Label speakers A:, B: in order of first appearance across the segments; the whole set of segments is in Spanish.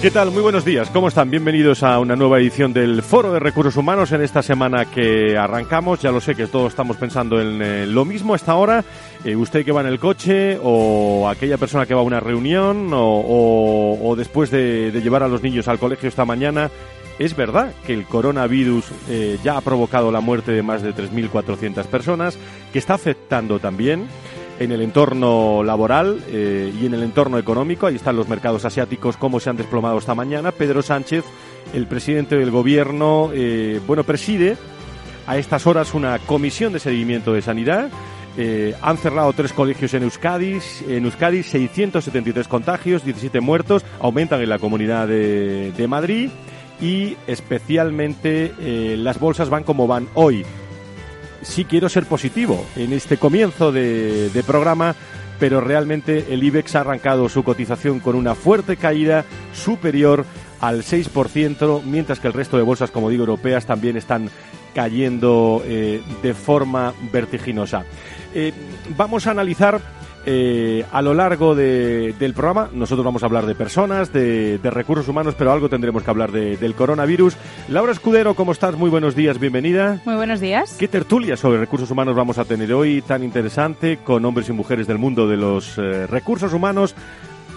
A: ¿Qué tal? Muy buenos días. ¿Cómo están? Bienvenidos a una nueva edición del Foro de Recursos Humanos en esta semana que arrancamos. Ya lo sé que todos estamos pensando en eh, lo mismo a esta hora. Eh, usted que va en el coche o aquella persona que va a una reunión o, después de, llevar a los niños al colegio esta mañana. Es verdad que el coronavirus eh, ya ha provocado la muerte de más de 3.400 personas, que está afectando también en el entorno laboral eh, y en el entorno económico. Ahí están los mercados asiáticos, cómo se han desplomado esta mañana. Pedro Sánchez, el presidente del gobierno, eh, bueno, preside a estas horas una comisión de seguimiento de sanidad. Eh, han cerrado tres colegios en Euskadi, en Euskadi 673 contagios, 17 muertos, aumentan en la comunidad de, de Madrid y especialmente las bolsas van como van hoy sí quiero ser positivo en este comienzo de, programa, pero realmente el IBEX ha arrancado su cotización con una fuerte caída superior al 6%, mientras que el resto de bolsas, como digo, europeas también están cayendo eh, de forma vertiginosa. Eh, vamos a analizar eh, a lo largo del programa. Nosotros vamos a hablar de personas, de, recursos humanos, pero algo tendremos que hablar del coronavirus. Laura Escudero, ¿cómo estás? Muy buenos días, bienvenida.
B: Muy buenos días.
A: ¿Qué tertulia sobre recursos humanos vamos a tener hoy tan interesante con hombres y mujeres del mundo de los eh, recursos humanos?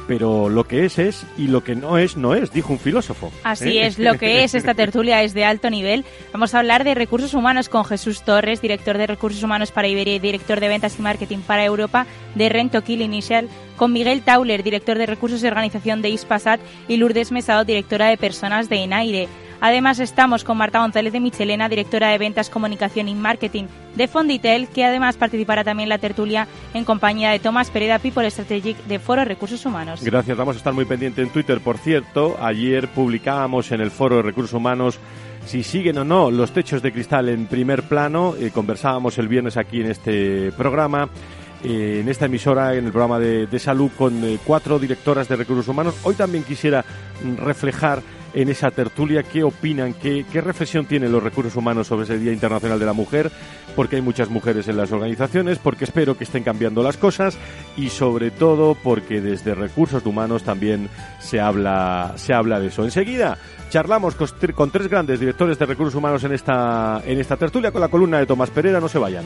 A: Pero lo que es es y lo que no es no es, dijo un filósofo.
B: Así ¿eh? es, lo que es esta tertulia es de alto nivel. Vamos a hablar de recursos humanos con Jesús Torres, director de recursos humanos para Iberia y director de ventas y marketing para Europa de Rento Kill Initial, con Miguel Tauler, director de recursos y organización de Ispasat y Lourdes Mesado, directora de personas de Enaire. Además estamos con Marta González de Michelena, directora de Ventas, Comunicación y Marketing de Fonditel, que además participará también en la tertulia en compañía de Tomás Pereda, People Strategic de Foro Recursos Humanos.
A: Gracias, vamos a estar muy pendientes en Twitter. Por cierto, ayer publicábamos en el Foro de Recursos Humanos si siguen o no los techos de cristal en primer plano. Eh, conversábamos el viernes aquí en este programa. Eh, en esta emisora, en el programa de, salud, con eh, cuatro directoras de recursos humanos. Hoy también quisiera mm, reflejar en esa tertulia qué opinan, qué, qué reflexión tienen los recursos humanos sobre ese Día Internacional de la Mujer, porque hay muchas mujeres en las organizaciones, porque espero que estén cambiando las cosas y sobre todo porque desde recursos humanos también se habla, se habla de eso. Enseguida charlamos con, tres grandes directores de recursos humanos en esta, en esta tertulia con la columna de Tomás Pereira, no se vayan.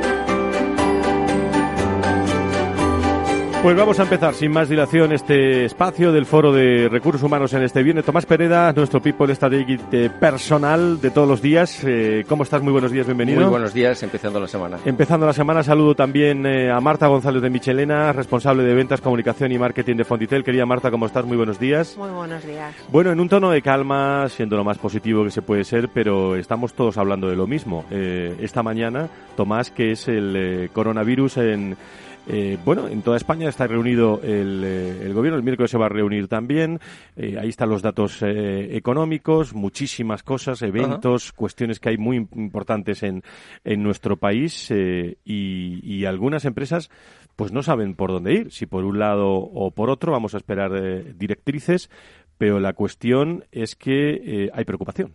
A: Pues vamos a empezar sin más dilación este espacio del Foro de Recursos Humanos en este viernes. Tomás Pereda, nuestro people strategy personal de todos los días. Eh, ¿Cómo estás? Muy buenos días, bienvenido.
C: Muy buenos días, empezando la semana.
A: Empezando la semana, saludo también eh, a Marta González de Michelena, responsable de ventas, comunicación y marketing de Fonditel. Querida Marta, ¿cómo estás? Muy buenos días.
D: Muy buenos días.
A: Bueno, en un tono de calma, siendo lo más positivo que se puede ser, pero estamos todos hablando de lo mismo. Eh, esta mañana, Tomás, que es el coronavirus en eh, bueno, en toda España está reunido el, eh, el, gobierno, el miércoles se va a reunir también. Eh, ahí están los datos económicos, muchísimas cosas, eventos, cuestiones que hay muy importantes en, en nuestro país y, y, algunas empresas pues no saben por dónde ir, si por un lado o por otro. Vamos a esperar directrices, pero la cuestión es que hay preocupación.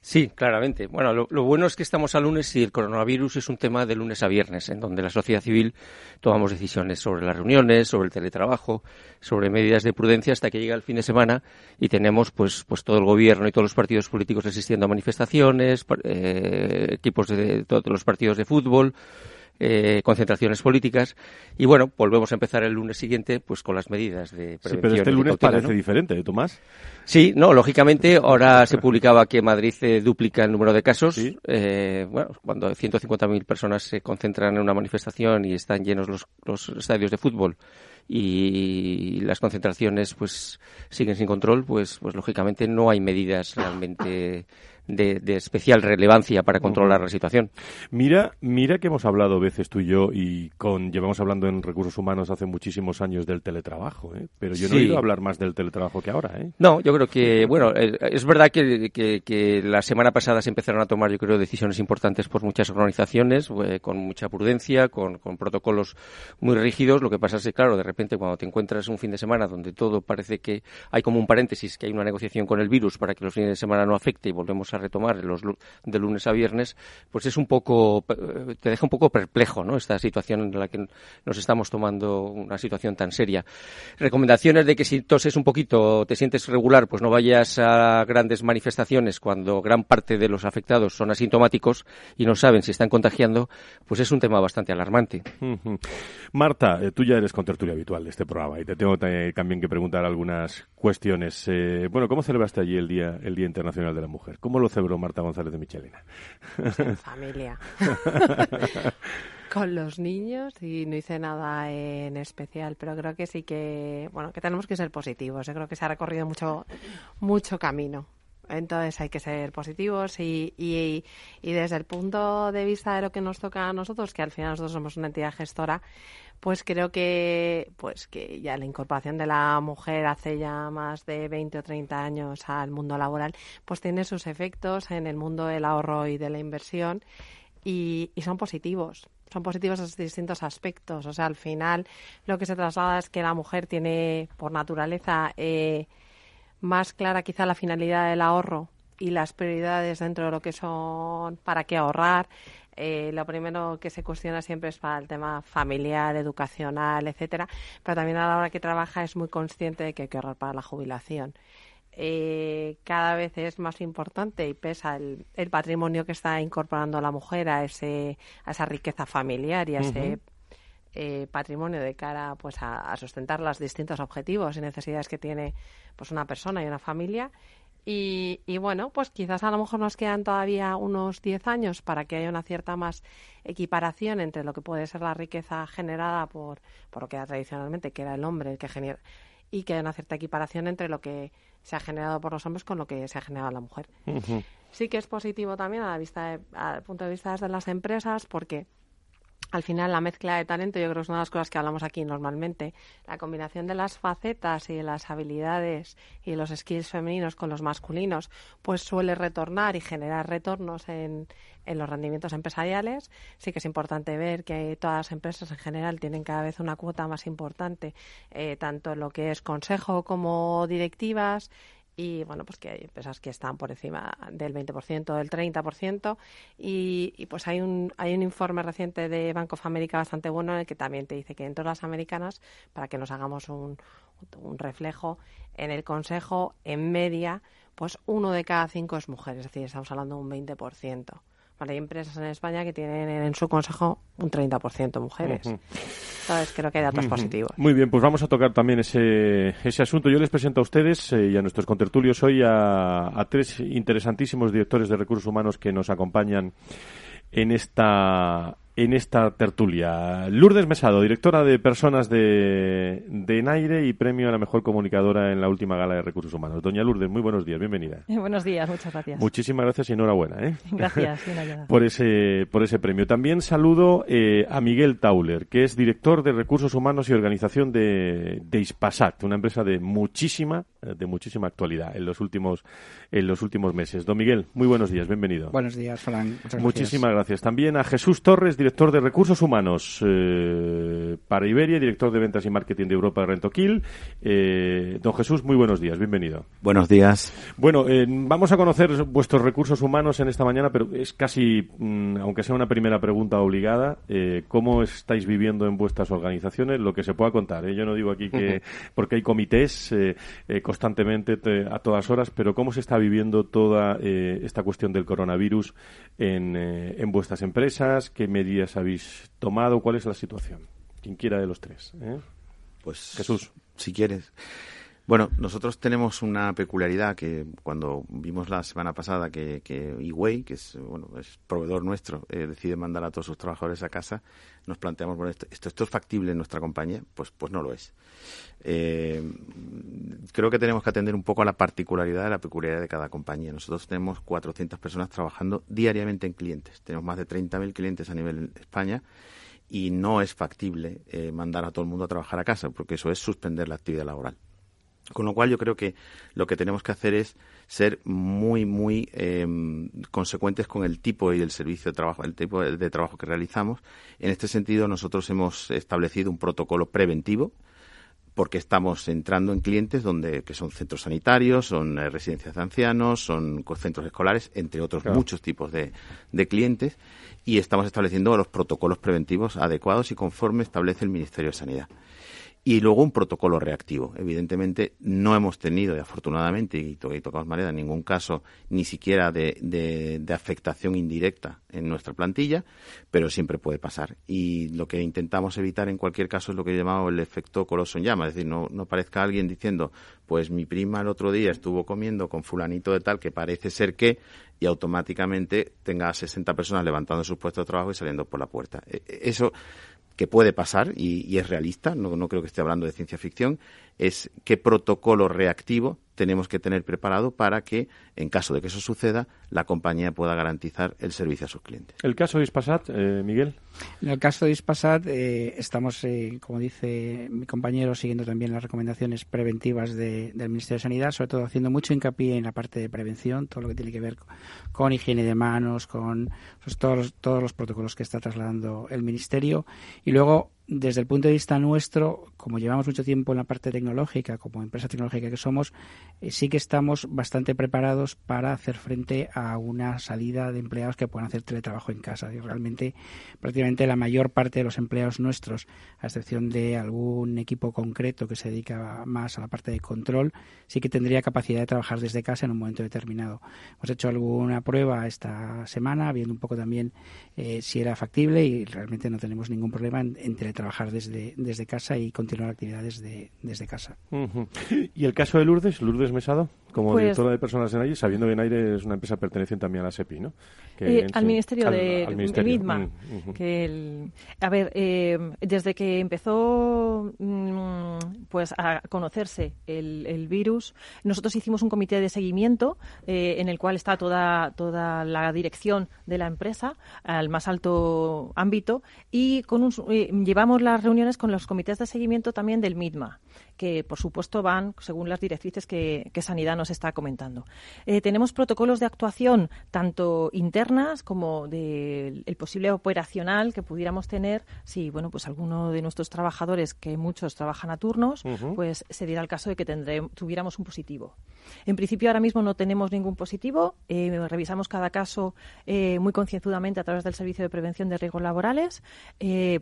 C: Sí, claramente. Bueno, lo, bueno es que estamos a lunes y el coronavirus es un tema de lunes a viernes, en donde la sociedad civil tomamos decisiones sobre las reuniones, sobre el teletrabajo, sobre medidas de prudencia hasta que llega el fin de semana y tenemos pues, pues todo el gobierno y todos los partidos políticos asistiendo a manifestaciones, eh, equipos de todos los partidos de fútbol, eh, concentraciones políticas. Y bueno, volvemos a empezar el lunes siguiente pues con las medidas de prevención.
A: Sí, pero este lunes parece diferente, ¿eh, Tomás?
C: Sí, no, lógicamente, ahora se publicaba que Madrid eh, duplica el número de casos. Eh, bueno, cuando 150.000 personas se concentran en una manifestación y están llenos los, los estadios de fútbol y las concentraciones pues siguen sin control, pues, pues lógicamente no hay medidas realmente de, especial relevancia para controlar la situación.
A: Mira, mira que hemos hablado veces tú y yo y con llevamos hablando en recursos humanos hace muchísimos años del teletrabajo, ¿eh? pero yo no he oído hablar más del teletrabajo que ahora. ¿eh?
C: No, yo creo que bueno, es verdad que, que, la semana pasada se empezaron a tomar, yo creo, decisiones importantes por muchas organizaciones eh, con mucha prudencia, con, con protocolos muy rígidos. Lo que pasa es que claro, de repente cuando te encuentras un fin de semana donde todo parece que hay como un paréntesis, que hay una negociación con el virus para que los fines de semana no afecte y volvemos a retomar los, de lunes a viernes, pues es un poco, eh, te deja un poco perplejo, ¿no? Esta situación en la que nos estamos tomando una situación tan seria. Recomendaciones de que si toses un poquito, te sientes regular, pues no vayas a grandes manifestaciones cuando gran parte de los afectados son asintomáticos y no saben si están contagiando, pues es un tema bastante alarmante.
A: Marta, eh, tú ya eres contertulia habitual de este programa y te tengo también que preguntar algunas cuestiones. Eh, bueno, ¿cómo celebraste allí el Día, el Día Internacional de la Mujer? ¿Cómo lo celebró Marta González de Michelina?
D: Pues en familia. Con los niños y no hice nada en especial, pero creo que sí que, bueno, que tenemos que ser positivos. Yo creo que se ha recorrido mucho, mucho camino. Entonces hay que ser positivos y, y, y, desde el punto de vista de lo que nos toca a nosotros, que al final nosotros somos una entidad gestora, pues creo que pues que ya la incorporación de la mujer hace ya más de 20 o 30 años al mundo laboral, pues tiene sus efectos en el mundo del ahorro y de la inversión y, y son positivos. Son positivos en distintos aspectos. O sea, al final lo que se traslada es que la mujer tiene por naturaleza eh, más clara quizá la finalidad del ahorro y las prioridades dentro de lo que son para qué ahorrar, eh, lo primero que se cuestiona siempre es para el tema familiar, educacional, etcétera, pero también a la hora que trabaja es muy consciente de que hay que ahorrar para la jubilación. Eh, cada vez es más importante y pesa el, patrimonio que está incorporando la mujer a, ese, a esa riqueza familiar y a ese eh, patrimonio de cara pues a, a, sustentar los distintos objetivos y necesidades que tiene pues una persona y una familia y, bueno, pues quizás a lo mejor nos quedan todavía unos 10 años para que haya una cierta más equiparación entre lo que puede ser la riqueza generada por, por lo que era tradicionalmente, que era el hombre el que genera, y que haya una cierta equiparación entre lo que se ha generado por los hombres con lo que se ha generado la mujer. Sí que es positivo también a la vista al punto de vista de las empresas porque al final la mezcla de talento yo creo que es una de las cosas que hablamos aquí normalmente. La combinación de las facetas y de las habilidades y los skills femeninos con los masculinos pues suele retornar y generar retornos en, en los rendimientos empresariales. Sí que es importante ver que todas las empresas en general tienen cada vez una cuota más importante, eh, tanto en lo que es consejo como directivas y bueno, pues que hay empresas que están por encima del 20%, del 30% y, y pues hay un, hay un informe reciente de Bank of America bastante bueno en el que también te dice que en todas las americanas, para que nos hagamos un, un reflejo, en el Consejo, en media, pues uno de cada cinco es mujer, es decir, estamos hablando de un 20%. Hay empresas en España que tienen en su consejo un 30% mujeres. ¿Sabes? Creo que hay datos positivos.
A: Muy bien, pues vamos a tocar también ese, ese asunto. Yo les presento a ustedes eh, y a nuestros contertulios hoy a, a tres interesantísimos directores de recursos humanos que nos acompañan en esta en esta tertulia. Lourdes Mesado, directora de Personas de, de Enaire y premio a la mejor comunicadora en la última gala de recursos humanos. Doña Lourdes, muy buenos días, bienvenida.
B: buenos días, muchas gracias.
A: Muchísimas gracias y enhorabuena. ¿eh?
B: Gracias,
A: por, ese, por ese premio. También saludo eh, a Miguel Tauler, que es director de Recursos Humanos y Organización de, de Ispasat, una empresa de muchísima, de muchísima actualidad en los últimos, en los últimos meses. Don Miguel, muy buenos días, bienvenido.
E: Buenos días, Fran.
A: Muchísimas gracias. También a Jesús Torres, director de Recursos Humanos eh, para Iberia, director de Ventas y Marketing de Europa de Rentoquil. Eh, don Jesús, muy buenos días, bienvenido.
F: Buenos días.
A: Bueno, eh, vamos a conocer vuestros recursos humanos en esta mañana, pero es casi, mm, aunque sea una primera pregunta obligada, eh, ¿cómo estáis viviendo en vuestras organizaciones lo que se pueda contar? Yo no digo aquí que, porque hay comités constantemente a todas horas, pero ¿cómo se está viviendo toda esta cuestión del coronavirus en, en vuestras empresas? ¿Qué medidas habéis tomado? ¿Cuál es la situación? Quien quiera de los tres. ¿eh?
F: Pues
A: Jesús.
F: Si quieres. Bueno, nosotros tenemos una peculiaridad que cuando vimos la semana pasada que, que eWay, que es, bueno, es proveedor nuestro, eh, decide mandar a todos sus trabajadores a casa, nos planteamos, bueno, esto, esto, es factible en nuestra compañía, pues, pues no lo es. Eh, creo que tenemos que atender un poco a la particularidad de la peculiaridad de cada compañía. Nosotros tenemos 400 personas trabajando diariamente en clientes. Tenemos más de 30.000 clientes a nivel España y no es factible eh, mandar a todo el mundo a trabajar a casa, porque eso es suspender la actividad laboral. Con lo cual yo creo que lo que tenemos que hacer es ser muy, muy eh, consecuentes con el tipo y el servicio de trabajo, el tipo de, trabajo que realizamos. En este sentido, nosotros hemos establecido un protocolo preventivo porque estamos entrando en clientes donde que son centros sanitarios, son eh, residencias de ancianos, son centros escolares, entre otros muchos tipos de, de clientes, y estamos estableciendo los protocolos preventivos adecuados y conforme establece el Ministerio de Sanidad y luego un protocolo reactivo. Evidentemente no hemos tenido, y afortunadamente, y, tocamos manera, ningún caso ni siquiera de, afectación indirecta en nuestra plantilla, pero siempre puede pasar. Y lo que intentamos evitar en cualquier caso es lo que he llamado el efecto coloso en llama, es decir, no, no parezca alguien diciendo, pues mi prima el otro día estuvo comiendo con fulanito de tal que parece ser que, y automáticamente tenga 60 personas levantando sus puestos de trabajo y saliendo por la puerta. E, e, eso que puede pasar y, es realista, no, no, creo que esté hablando de ciencia ficción, es qué protocolo reactivo tenemos que tener preparado para que, en caso de que eso suceda, la compañía pueda garantizar el servicio a sus clientes.
A: ¿El caso de Ispasat, eh, Miguel?
E: En el caso de Ispasat, eh, estamos, eh, como dice mi compañero, siguiendo también las recomendaciones preventivas del Ministerio de Sanidad, sobre todo haciendo mucho hincapié en la parte de prevención, todo lo que tiene que ver con, higiene de manos, con pues, todos, todos los protocolos que está trasladando el Ministerio. Y luego, desde el punto de vista nuestro, como llevamos mucho tiempo en la parte tecnológica, como empresa tecnológica que somos, eh, sí que estamos bastante preparados para hacer frente a una salida de empleados que puedan hacer teletrabajo en casa. Y realmente, prácticamente la mayor parte de los empleados nuestros, a excepción de algún equipo concreto que se dedica más a la parte de control, sí que tendría capacidad de trabajar desde casa en un momento determinado. Hemos hecho alguna prueba esta semana, viendo un poco también eh, si era factible y realmente no tenemos ningún problema en, en trabajar desde, desde casa y continuar actividades de, desde casa.
A: ¿Y el caso de Lourdes, Lourdes Mesado, como pues directora de personas en aire, sabiendo que en aire es una empresa perteneciente también a la SEPI, ¿no?
G: Eh, al Ministerio de MIDMA. Mm, que a ver, eh, desde que empezó mm, pues a conocerse el, virus, nosotros hicimos un comité de seguimiento eh, en el cual está toda, toda la dirección de la empresa al más alto ámbito y con un, llevamos las reuniones con los comités de seguimiento también del MIDMA que por supuesto van según las directrices que, Sanidad nos está comentando. Eh, tenemos protocolos de actuación tanto internas como del posible operacional que pudiéramos tener si bueno pues alguno de nuestros trabajadores, que muchos trabajan a turnos, pues se diera el caso de que tuviéramos un positivo. En principio ahora mismo no tenemos ningún positivo. Eh, revisamos cada caso eh, muy concienzudamente a través del Servicio de Prevención de Riesgos Laborales.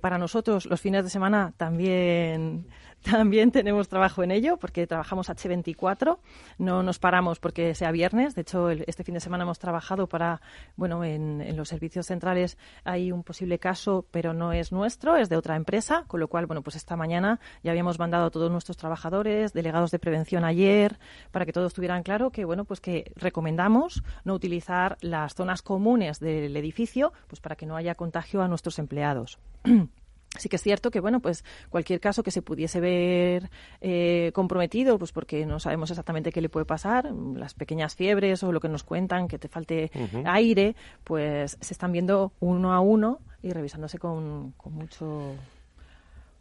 G: para nosotros los fines de semana también también tenemos trabajo en ello porque trabajamos H24, no nos paramos porque sea viernes. De hecho, este fin de semana hemos trabajado para, bueno, en, en, los servicios centrales hay un posible caso, pero no es nuestro, es de otra empresa, con lo cual, bueno, pues esta mañana ya habíamos mandado a todos nuestros trabajadores, delegados de prevención ayer, para que todos tuvieran claro que, bueno, pues que recomendamos no utilizar las zonas comunes del edificio, pues para que no haya contagio a nuestros empleados. Sí que es cierto que, bueno, pues cualquier caso que se pudiese ver eh, comprometido, pues porque no sabemos exactamente qué le puede pasar, las pequeñas fiebres o lo que nos cuentan, que te falte aire, pues se están viendo uno a uno y revisándose con, con mucho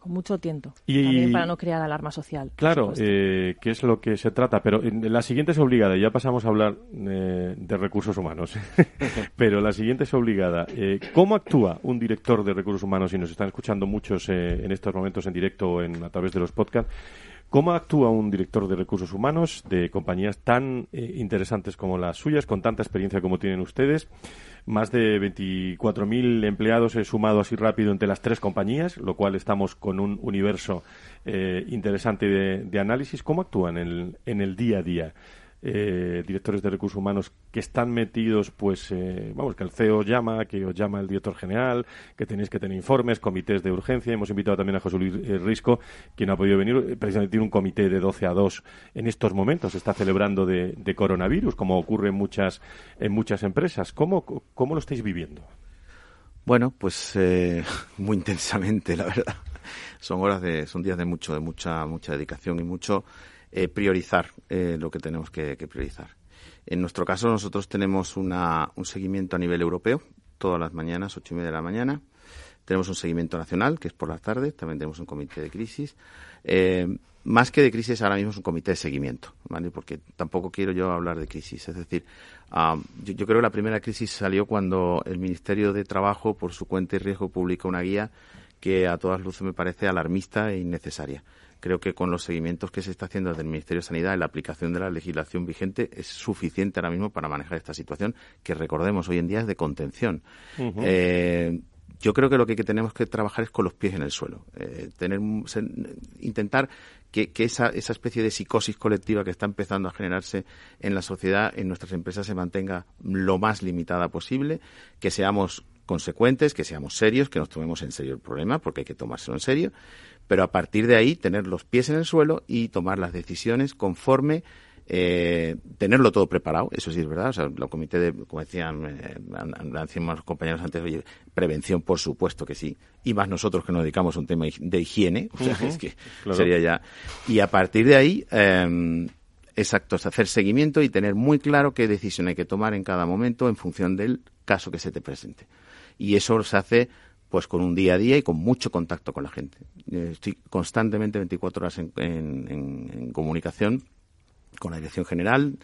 G: mucho tiento. Y, también para no crear alarma social.
A: Claro, eh, que es lo que se trata. Pero la siguiente es obligada. Ya pasamos a hablar eh, de recursos humanos. pero la siguiente es obligada. Eh, ¿Cómo actúa un director de recursos humanos? Y nos están escuchando muchos eh, en estos momentos en directo o en, a través de los podcasts. ¿Cómo actúa un director de recursos humanos de compañías tan interesantes como las suyas, con tanta experiencia como tienen ustedes? más de 24.000 empleados he sumado así rápido entre las tres compañías, lo cual estamos con un universo eh, interesante de, análisis. ¿Cómo actúan en el día a día? Eh, directores de recursos humanos que están metidos, pues, eh, vamos, que el CEO llama, que os llama el director general, que tenéis que tener informes, comités de urgencia. Hemos invitado también a José Luis eh, Risco, quien ha podido venir. Precisamente tiene un comité de 12 a 2 en estos momentos. Se está celebrando de, coronavirus, como ocurre en muchas, en muchas empresas. ¿Cómo, cómo lo estáis viviendo?
F: Bueno, pues muy intensamente, la verdad. Son horas de, son días de mucho, de mucha, mucha dedicación y mucho eh, priorizar eh, lo que tenemos que, priorizar. En nuestro caso, nosotros tenemos una, un seguimiento a nivel europeo, todas las mañanas, ocho y media de la mañana. Tenemos un seguimiento nacional, que es por la tarde. También tenemos un comité de crisis. Eh, más que de crisis, ahora mismo es un comité de seguimiento, ¿vale? Porque tampoco quiero yo hablar de crisis. Es decir, ah, yo, yo, creo que la primera crisis salió cuando el Ministerio de Trabajo, por su cuenta y riesgo, publica una guía que a todas luces me parece alarmista e innecesaria creo que con los seguimientos que se está haciendo desde el Ministerio de Sanidad y la aplicación de la legislación vigente es suficiente ahora mismo para manejar esta situación que recordemos hoy en día es de contención. Eh, yo creo que lo que tenemos que trabajar es con los pies en el suelo, eh, tener, intentar que, esa, esa, especie de psicosis colectiva que está empezando a generarse en la sociedad, en nuestras empresas, se mantenga lo más limitada posible, que seamos consecuentes, que seamos serios, que nos tomemos en serio el problema, porque hay que tomárselo en serio, pero a partir de ahí tener los pies en el suelo y tomar las decisiones conforme eh, tenerlo todo preparado, eso sí es verdad. O sea, el comité de, como decían, eh, los compañeros antes, oye, prevención, por supuesto que sí. Y más nosotros que nos dedicamos a un tema de higiene, o sea, es que sería ya. Y a partir de ahí, eh, exacto, es hacer seguimiento y tener muy claro qué decisión hay que tomar en cada momento en función del caso que se te presente. Y eso se hace pues con un día a día y con mucho contacto con la gente. Eh, estoy constantemente 24 horas en, comunicación con la dirección general,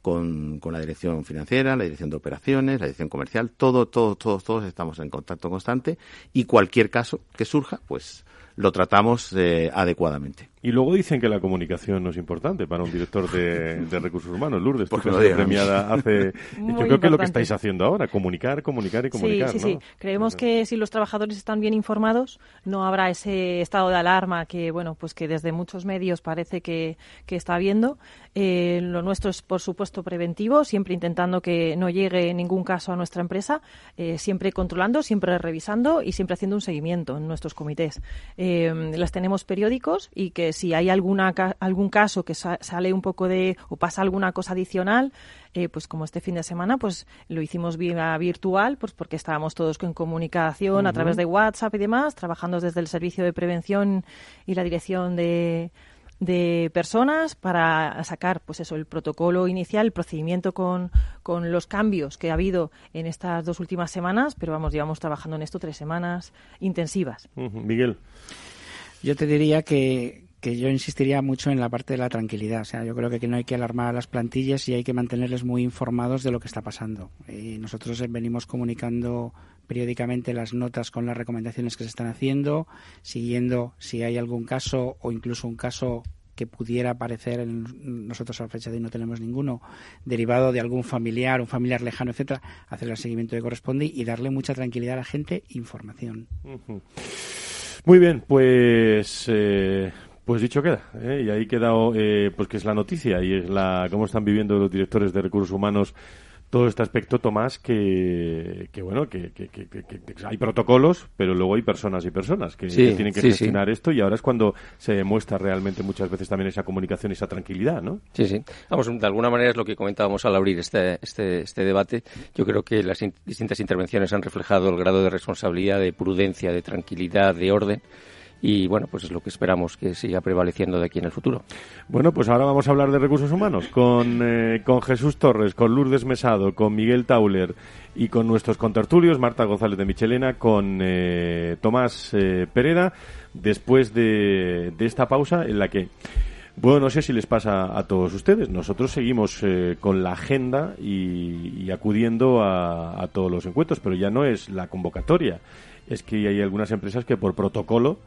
F: con, con, la dirección financiera, la dirección de operaciones, la dirección comercial, todo, todo, todos, todos estamos en contacto constante y cualquier caso que surja, pues lo tratamos eh, adecuadamente.
A: Y luego dicen que la comunicación no es importante para un director de, recursos humanos. Lourdes,
F: porque
A: premiada hace... yo creo que es lo que estáis haciendo ahora, comunicar, comunicar y comunicar.
G: Sí, sí, sí. Creemos que si los trabajadores están bien informados, no habrá ese estado de alarma que, bueno, pues que desde muchos medios parece que, que está habiendo. Eh, lo nuestro es, por supuesto, preventivo, siempre intentando que no llegue ningún caso a nuestra empresa, eh, siempre controlando, siempre revisando y siempre haciendo un seguimiento en nuestros comités. Eh, las tenemos periódicos y que si hay alguna, algún caso que sale un poco de o pasa alguna cosa adicional, eh, pues como este fin de semana, pues lo hicimos vía virtual, pues porque estábamos todos en comunicación a través de WhatsApp y demás, trabajando desde el servicio de prevención y la dirección de de personas para sacar pues eso el protocolo inicial el procedimiento con, con los cambios que ha habido en estas dos últimas semanas pero vamos llevamos trabajando en esto tres semanas intensivas.
A: Miguel.
E: Yo te diría que, que yo insistiría mucho en la parte de la tranquilidad. O sea, yo creo que no hay que alarmar a las plantillas y hay que mantenerles muy informados de lo que está pasando. Y nosotros venimos comunicando periódicamente las notas con las recomendaciones que se están haciendo, siguiendo si hay algún caso o incluso un caso que pudiera aparecer en nosotros a la fecha de hoy no tenemos ninguno derivado de algún familiar, un familiar lejano, etcétera, hacer el seguimiento que corresponde y darle mucha tranquilidad a la gente, información.
A: Muy bien, pues eh, Pues dicho queda, ¿eh? y ahí quedado, eh, pues que es la noticia y es la cómo están viviendo los directores de recursos humanos todo este aspecto, Tomás, que, que bueno, que, que, hay protocolos, pero luego hay personas y personas que, tienen que gestionar esto y ahora es cuando se demuestra realmente muchas veces también esa comunicación y esa tranquilidad, ¿no?
C: Sí, sí. Vamos, de alguna manera es lo que comentábamos al abrir este, este, este debate. Yo creo que las distintas intervenciones han reflejado el grado de responsabilidad, de prudencia, de tranquilidad, de orden y bueno, pues es lo que esperamos que siga prevaleciendo de aquí en el futuro.
A: Bueno, pues ahora vamos a hablar de recursos humanos con, eh, con Jesús Torres, con Lourdes Mesado, con Miguel Tauler y con nuestros contertulios, Marta González de Michelena, con eh, Tomás eh, Pereda, después de, de esta pausa en la que... Bueno, no sé si les pasa a todos ustedes. Nosotros seguimos con la agenda y, acudiendo a, a, todos los encuentros, pero ya no es la convocatoria. Es que hay algunas empresas que por protocolo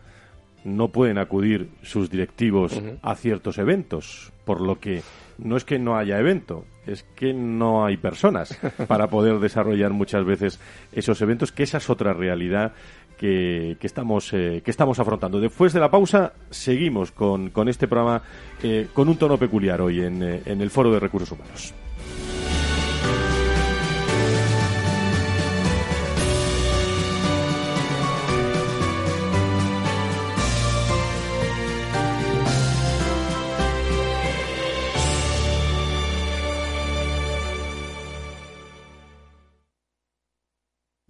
A: no pueden acudir sus directivos a ciertos eventos, por lo que no es que no haya evento, es que no hay personas para poder desarrollar muchas veces esos eventos, que esa es otra realidad que, que estamos, eh, que estamos afrontando. Después de la pausa, seguimos con, con este programa eh, con un tono peculiar hoy en, eh, en el Foro de Recursos Humanos.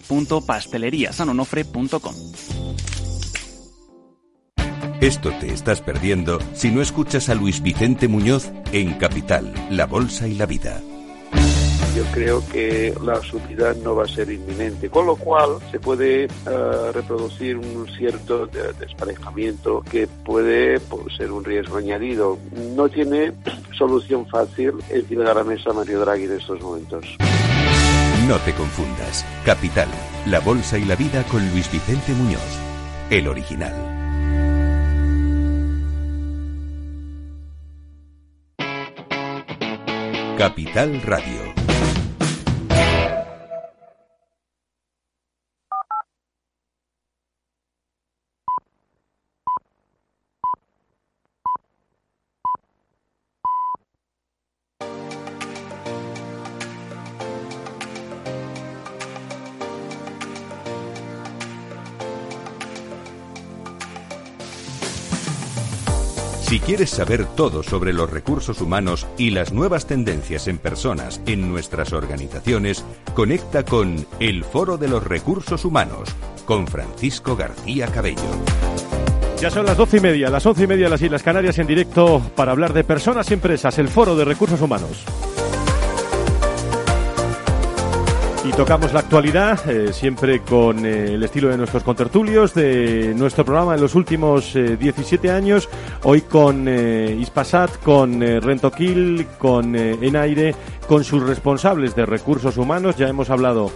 H: www.pasteleriasanonofre.com.
I: Esto te estás perdiendo si no escuchas a Luis Vicente Muñoz en Capital, La Bolsa y la Vida.
J: Yo creo que la subida no va a ser inminente, con lo cual se puede eh, reproducir un cierto desparejamiento que puede pues, ser un riesgo añadido. No tiene solución fácil encima de la mesa Mario Draghi en estos momentos.
I: No te confundas. Capital, la bolsa y la vida con Luis Vicente Muñoz, el original. Capital Radio, Si quieres saber todo sobre los recursos humanos y las nuevas tendencias en personas en nuestras organizaciones, conecta con El Foro de los Recursos Humanos con Francisco García Cabello.
A: Ya son las doce y media, las once y media las Islas Canarias en directo para hablar de personas y empresas, el Foro de Recursos Humanos. Y tocamos la actualidad, eh, siempre con eh, el estilo de nuestros contertulios, de nuestro programa en los últimos 17 eh, años. Hoy con Ispasat, con Rentoquil, con Enaire, con sus responsables de recursos humanos. Ya hemos hablado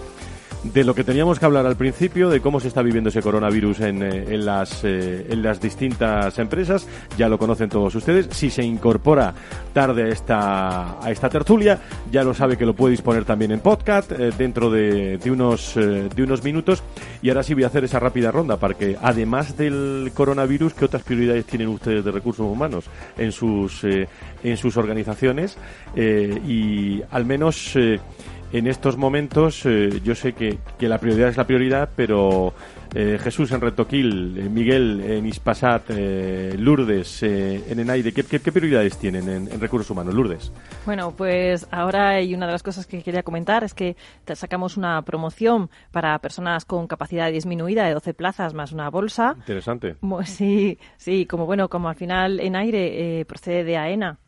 A: de lo que teníamos que hablar al principio, de cómo se está viviendo ese coronavirus en, eh, en, las, eh, en las distintas empresas. Ya lo conocen todos ustedes. Si se incorpora tarde a esta, a esta tertulia, ya lo sabe que lo puede disponer también en podcast eh, dentro de, de unos, de unos minutos. Y ahora sí voy a hacer esa rápida ronda para que, además del coronavirus, ¿qué otras prioridades tienen ustedes de recursos humanos en sus, en sus organizaciones? y al menos en estos momentos eh, yo sé que, que, la prioridad es la prioridad, pero eh, Jesús en Retoquil, eh, Miguel en Ispasat, Lourdes en Enaide, ¿qué, ¿qué, prioridades tienen en, recursos humanos? Lourdes.
G: Bueno, pues ahora hay una de las cosas que quería comentar es que sacamos una promoción para personas con capacidad disminuida de 12 plazas más una bolsa.
A: Interesante.
G: Sí, sí, como bueno, como al final en aire procede de AENA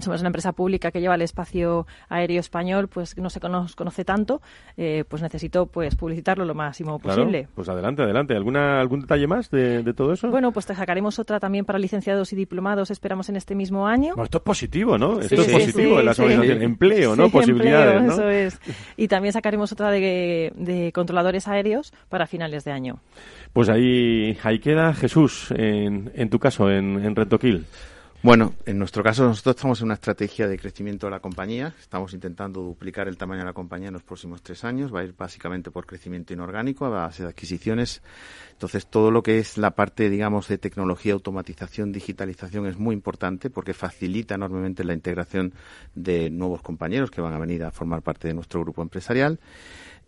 G: somos una empresa pública que lleva el espacio aéreo español, pues no se conoce, conoce tanto, eh, pues necesito pues publicitarlo lo máximo posible.
A: pues adelante, adelante. ¿Alguna, ¿Algún detalle más de, todo eso?
G: Bueno, pues te sacaremos otra también para licenciados y diplomados, esperamos en este mismo año.
A: esto es positivo, ¿no? esto es positivo en las organizaciones. Empleo, ¿no? Posibilidades, ¿no?
G: Eso es. Y también sacaremos otra de, de controladores aéreos para finales de año.
A: Pues ahí, ahí queda Jesús, en, en tu caso, en, en Rentoquil.
F: Bueno, en nuestro caso nosotros estamos en una estrategia de crecimiento de la compañía. Estamos intentando duplicar el tamaño de la compañía en los próximos tres años. Va a ir básicamente por crecimiento inorgánico a base de adquisiciones. Entonces, todo lo que es la parte, digamos, de tecnología, automatización, digitalización es muy importante porque facilita enormemente la integración de nuevos compañeros que van a venir a formar parte de nuestro grupo empresarial.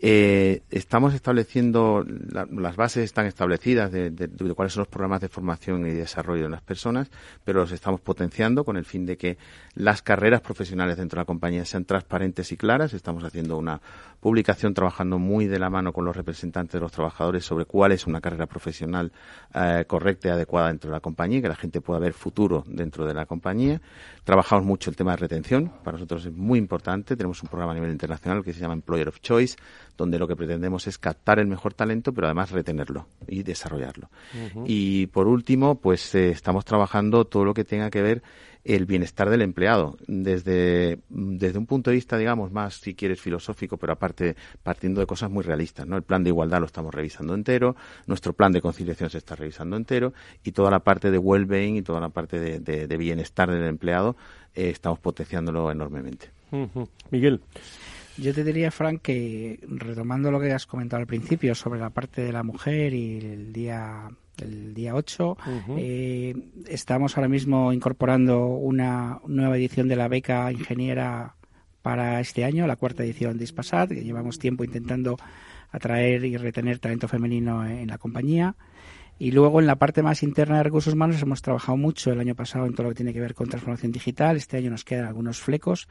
F: Eh, estamos estableciendo, las bases están establecidas de, cuáles son los programas de formación y desarrollo de las personas, pero los estamos potenciando con el fin de que las carreras profesionales dentro de la compañía sean transparentes y claras. Estamos haciendo una publicación trabajando muy de la mano con los representantes de los trabajadores sobre cuál es una carrera profesional eh, correcta y adecuada dentro de la compañía, que la gente pueda ver futuro dentro de la compañía. Trabajamos mucho el tema de retención, para nosotros es muy importante. Tenemos un programa a nivel internacional que se llama Employer of Choice donde lo que pretendemos es captar el mejor talento, pero además retenerlo y desarrollarlo. Y por último, pues eh, estamos trabajando todo lo que tenga que ver el bienestar del empleado desde, desde un punto de vista, digamos, más, si quieres, filosófico, pero aparte partiendo de cosas muy realistas, ¿no? El plan de igualdad lo estamos revisando entero, nuestro plan de conciliación se está revisando entero y toda la parte de well-being y toda la parte de, bienestar del empleado eh, estamos potenciándolo enormemente.
A: Miguel.
E: Yo te diría, Frank, que retomando lo que has comentado al principio sobre la parte de la mujer y el día el día 8. Eh, estamos ahora mismo incorporando una nueva edición de la beca ingeniera para este año, la cuarta edición de Ispasat, que llevamos tiempo intentando atraer y retener talento femenino en la compañía. Y luego en la parte más interna de recursos humanos hemos trabajado mucho el año pasado en todo lo que tiene que ver con transformación digital. Este año nos quedan algunos flecos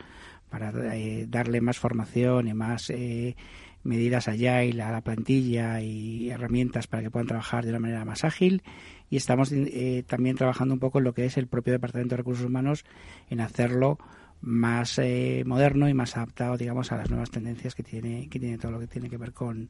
E: para eh, darle más formación y más eh, medidas allá y a la plantilla y herramientas para que puedan trabajar de una manera más ágil. Y estamos eh, también trabajando un poco en lo que es el propio Departamento de Recursos Humanos en hacerlo más moderno y más adaptado, digamos, a las nuevas tendencias que tiene, que tiene todo lo que tiene que ver con,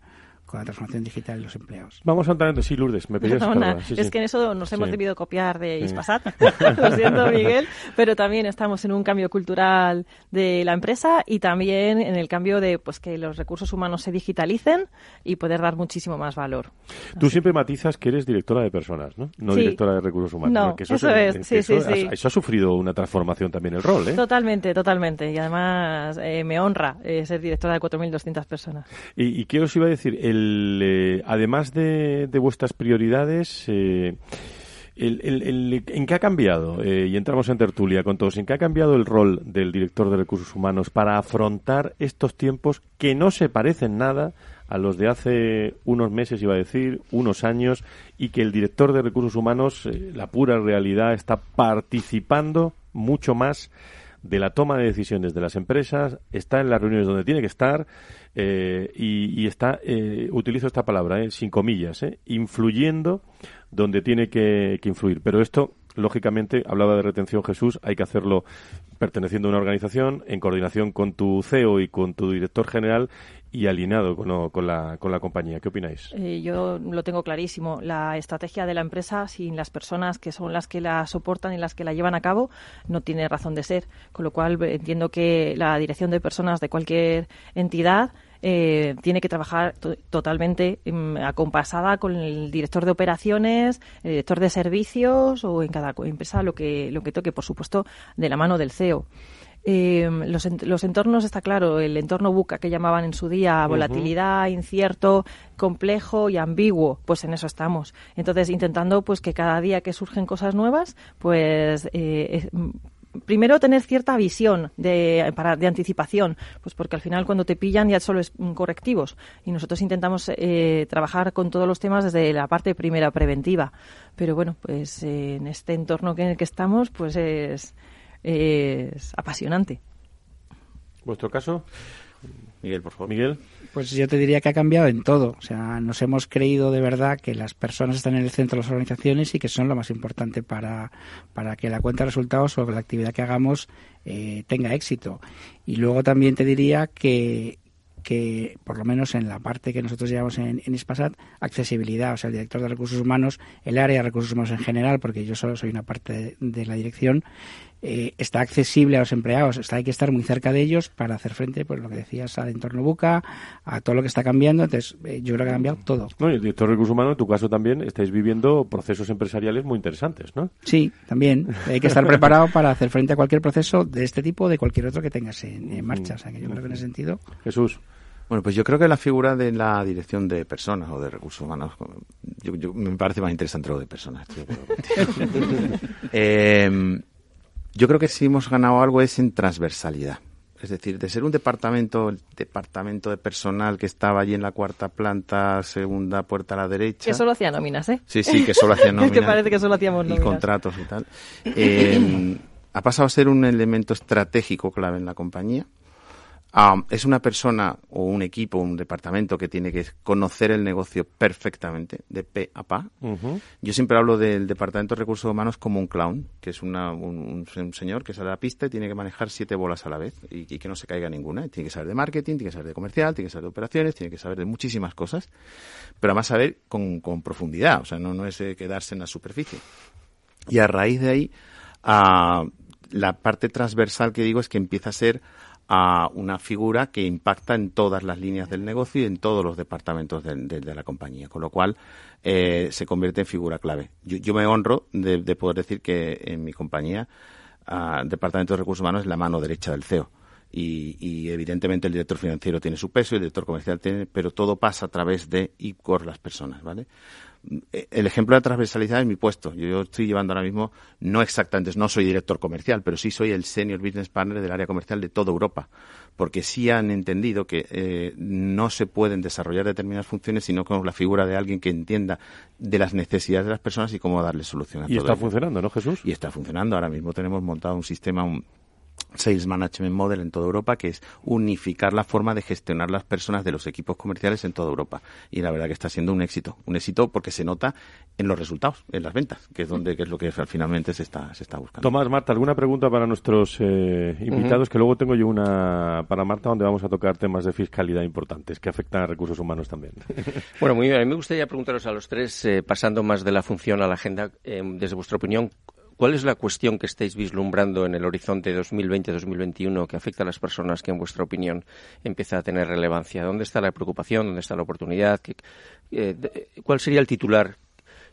E: con la transformación digital de los empleados.
A: Vamos a entrar en... Sí, Lourdes, me pedías
G: Es que en eso nos hemos debido copiar de Ispasat, lo siento, Miguel, pero también estamos en un cambio cultural de la empresa y también en el cambio de pues que los recursos humanos se digitalicen y poder dar muchísimo más valor.
A: Tú siempre matizas que eres directora de personas, ¿no? No directora de recursos humanos.
G: No, eso, es, sí, sí, sí.
A: Eso ha sufrido una transformación también el rol, ¿eh?
G: Totalmente, totalmente. Y además eh, me honra eh, ser directora de 4.200 personas.
A: ¿Y, qué os iba a decir? El, eh, además de, vuestras prioridades, ¿en qué ha cambiado? y entramos en tertulia con todos. ¿En qué ha cambiado el rol del director de recursos humanos para afrontar estos tiempos que no se parecen nada a los de hace unos meses, iba a decir, unos años, y que el director de recursos humanos, la pura realidad, está participando mucho más de la toma de decisiones de las empresas, está en las reuniones donde tiene que estar eh, y, está, eh, utilizo esta palabra, eh, sin comillas, influyendo donde tiene que, que influir. Pero esto lógicamente, hablaba de retención Jesús, hay que hacerlo perteneciendo a una organización, en coordinación con tu CEO y con tu director general y alineado con, la, con la compañía. ¿Qué opináis?
G: Eh, yo lo tengo clarísimo. La estrategia de la empresa, sin las personas que son las que la soportan y las que la llevan a cabo, no tiene razón de ser. Con lo cual, entiendo que la dirección de personas de cualquier entidad eh, tiene que trabajar totalmente mm, acompasada con el director de operaciones, el director de servicios o en cada empresa lo que, lo que toque, por supuesto, de la mano del CEO. Eh, los, los, entornos, está claro, el entorno buca que llamaban en su día volatilidad, incierto, complejo y ambiguo, pues en eso estamos. Entonces, intentando pues que cada día que surgen cosas nuevas, pues eh, primero tener cierta visión de, para, de anticipación, pues porque al final cuando te pillan ya solo es correctivos y nosotros intentamos eh, trabajar con todos los temas desde la parte primera preventiva. Pero bueno, pues eh, en este entorno en el que estamos, pues es, es apasionante.
A: ¿Vuestro caso? Miguel, por favor. Miguel.
E: Pues yo te diría que ha cambiado en todo. O sea, nos hemos creído de verdad que las personas están en el centro de las organizaciones y que son lo más importante para, para que la cuenta de resultados o la actividad que hagamos eh, tenga éxito. Y luego también te diría que, que, por lo menos en la parte que nosotros llevamos en, en ISPASAT, accesibilidad, o sea, el director de recursos humanos, el área de recursos humanos en general, porque yo solo soy una parte de la dirección, eh, está accesible a los empleados. Está, hay que estar muy cerca de ellos para hacer frente, por pues, lo que decías, al entorno buca, a todo lo que está cambiando. Entonces, eh, yo creo que ha cambiado todo.
A: No, y el director de recursos humanos, en tu caso también, estáis viviendo procesos empresariales muy interesantes, ¿no?
E: Sí, también. Hay que estar preparado para hacer frente a cualquier proceso de este tipo o de cualquier otro que tengas en, marcha. O sea, que yo creo que en ese sentido.
A: Jesús.
F: Bueno, pues yo creo que la figura de la dirección de personas o de recursos humanos, yo, me parece más interesante lo de personas. eh, yo creo que si hemos ganado algo es en transversalidad. Es decir, de ser un departamento, el departamento de personal que estaba allí en la cuarta planta, segunda puerta a la derecha.
G: Que solo hacía nóminas, ¿eh?
F: Sí, sí, que solo hacía nóminas.
G: es que parece que solo hacíamos nóminas.
F: Y contratos y tal. Eh, ha pasado a ser un elemento estratégico clave en la compañía es una persona o un equipo, un departamento que tiene que conocer el negocio perfectamente, de pe a pa. Yo siempre hablo del departamento de recursos humanos como un clown, que es un, señor que sale a la pista y tiene que manejar siete bolas a la vez y, que no se caiga ninguna. Tiene que saber de marketing, tiene que saber de comercial, tiene que saber de operaciones, tiene que saber de muchísimas cosas, pero además saber con, profundidad, o sea, no, no es eh, quedarse en la superficie. Y a raíz de ahí, la parte transversal que digo es que empieza a ser a una figura que impacta en todas las líneas del negocio y en todos los departamentos de, la compañía, con lo cual eh, se convierte en figura clave. Yo, me honro de, poder decir que en mi compañía, uh, Departamento de Recursos Humanos es la mano derecha del CEO. Y, evidentemente el director financiero tiene su peso y el director comercial tiene, pero todo pasa a través de y por las personas, ¿vale? El ejemplo de transversalidad es mi puesto. Yo, estoy llevando ahora mismo, no exactamente, no soy director comercial, pero sí soy el senior business partner del área comercial de toda Europa, porque sí han entendido que eh, no se pueden desarrollar determinadas funciones sino con la figura de alguien que entienda de las necesidades de las personas y cómo darle solución a
A: y está funcionando, ¿no, Jesús?
F: Y está funcionando. Ahora mismo tenemos montado un sistema, Sales Management Model en toda Europa, que es unificar la forma de gestionar las personas de los equipos comerciales en toda Europa. Y la verdad que está siendo un éxito. Un éxito porque se nota en los resultados, en las ventas, que es donde que es lo que finalmente se está, se está buscando.
A: Tomás, Marta, ¿alguna pregunta para nuestros eh, invitados? Que luego tengo yo una para Marta, donde vamos a tocar temas de fiscalidad importantes que afectan a recursos humanos también.
C: bueno, muy bien. A mí me gustaría preguntaros a los tres, eh, pasando más de la función a la agenda, eh, desde vuestra opinión, ¿Cuál es la cuestión que estáis vislumbrando en el horizonte 2020-2021 que afecta a las personas que, en vuestra opinión, empieza a tener relevancia? ¿Dónde está la preocupación? ¿Dónde está la oportunidad? Eh, ¿Cuál sería el titular